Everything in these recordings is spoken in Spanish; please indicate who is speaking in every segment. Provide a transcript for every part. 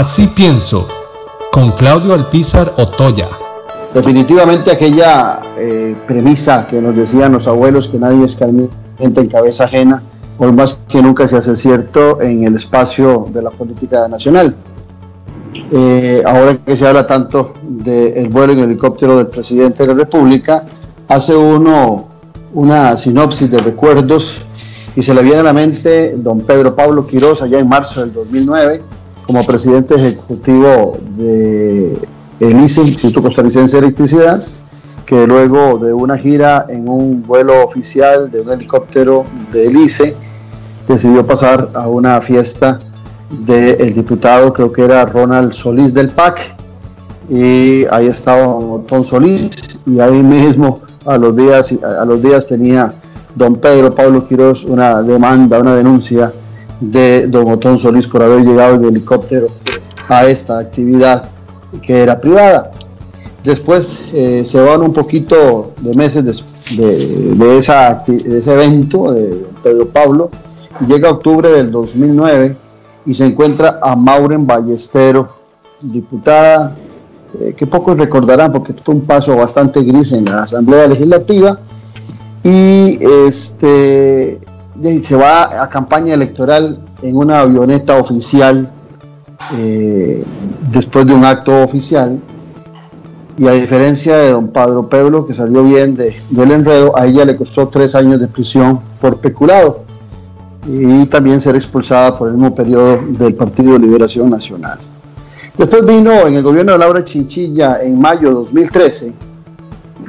Speaker 1: Así pienso, con Claudio Alpizar Otoya.
Speaker 2: Definitivamente aquella eh, premisa que nos decían los abuelos que nadie escarmienta en cabeza ajena, por más que nunca se hace cierto en el espacio de la política nacional. Eh, ahora que se habla tanto del vuelo en helicóptero del presidente de la República, hace uno una sinopsis de recuerdos y se le viene a la mente don Pedro Pablo Quiroz allá en marzo del 2009 como presidente ejecutivo de el ICE, Instituto Costarricense de Electricidad, que luego de una gira en un vuelo oficial de un helicóptero del ICE, decidió pasar a una fiesta del diputado, creo que era Ronald Solís del PAC, y ahí estaba Don Solís, y ahí mismo a los días, a los días tenía don Pedro Pablo Quiroz una demanda, una denuncia de don Otón Solís por haber llegado en helicóptero a esta actividad que era privada. Después eh, se van un poquito de meses de, de, esa, de ese evento de Pedro Pablo. Llega octubre del 2009 y se encuentra a Mauren Ballestero, diputada, eh, que pocos recordarán porque fue un paso bastante gris en la Asamblea Legislativa. Y este, se va a campaña electoral en una avioneta oficial eh, después de un acto oficial. Y a diferencia de don Padro Pueblo, que salió bien de, del enredo, a ella le costó tres años de prisión por peculado y también ser expulsada por el mismo periodo del Partido de Liberación Nacional. Después vino en el gobierno de Laura Chinchilla en mayo de 2013,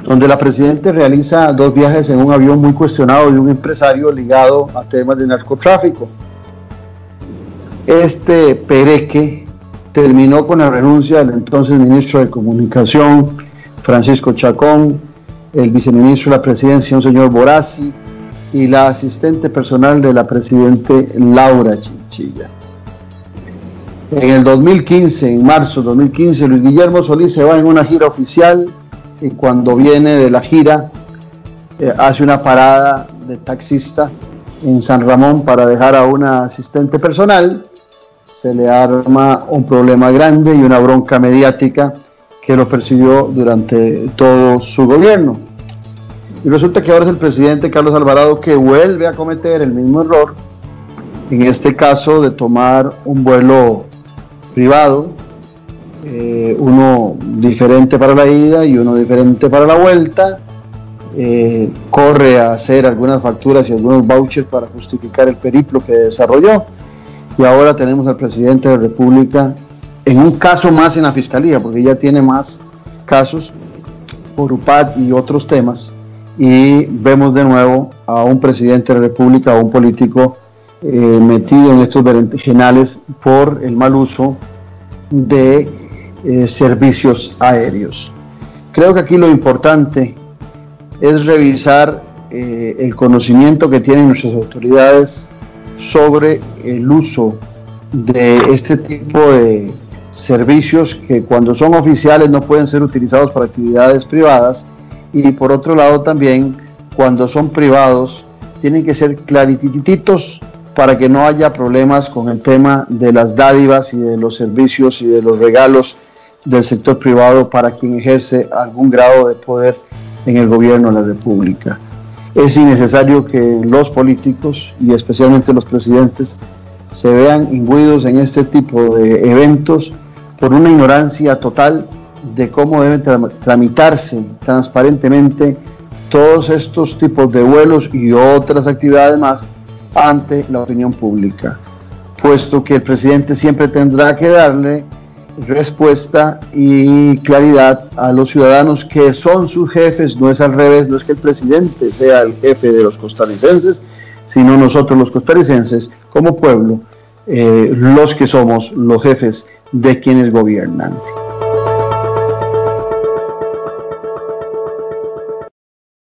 Speaker 2: donde la presidenta realiza dos viajes en un avión muy cuestionado de un empresario ligado a temas de narcotráfico. Este pereque terminó con la renuncia del entonces ministro de Comunicación, Francisco Chacón, el viceministro de la presidencia, un señor Borazzi, y la asistente personal de la presidente Laura Chinchilla. En el 2015, en marzo de 2015, Luis Guillermo Solís se va en una gira oficial y cuando viene de la gira eh, hace una parada de taxista en San Ramón para dejar a una asistente personal. Se le arma un problema grande y una bronca mediática que lo persiguió durante todo su gobierno. Y resulta que ahora es el presidente Carlos Alvarado que vuelve a cometer el mismo error, en este caso de tomar un vuelo privado, eh, uno diferente para la ida y uno diferente para la vuelta, eh, corre a hacer algunas facturas y algunos vouchers para justificar el periplo que desarrolló. Y ahora tenemos al presidente de la República en un caso más en la fiscalía, porque ya tiene más casos por UPAD y otros temas y vemos de nuevo a un presidente de la República, a un político eh, metido en estos berenjenales por el mal uso de eh, servicios aéreos. Creo que aquí lo importante es revisar eh, el conocimiento que tienen nuestras autoridades sobre el uso de este tipo de servicios que cuando son oficiales no pueden ser utilizados para actividades privadas y por otro lado también cuando son privados tienen que ser claritititos para que no haya problemas con el tema de las dádivas y de los servicios y de los regalos del sector privado para quien ejerce algún grado de poder en el gobierno de la República. Es innecesario que los políticos y especialmente los presidentes se vean imbuidos en este tipo de eventos por una ignorancia total de cómo deben tramitarse transparentemente todos estos tipos de vuelos y otras actividades más ante la opinión pública, puesto que el presidente siempre tendrá que darle respuesta y claridad a los ciudadanos que son sus jefes, no es al revés, no es que el presidente sea el jefe de los costarricenses, sino nosotros los costarricenses como pueblo, eh, los que somos los jefes de quienes gobiernan.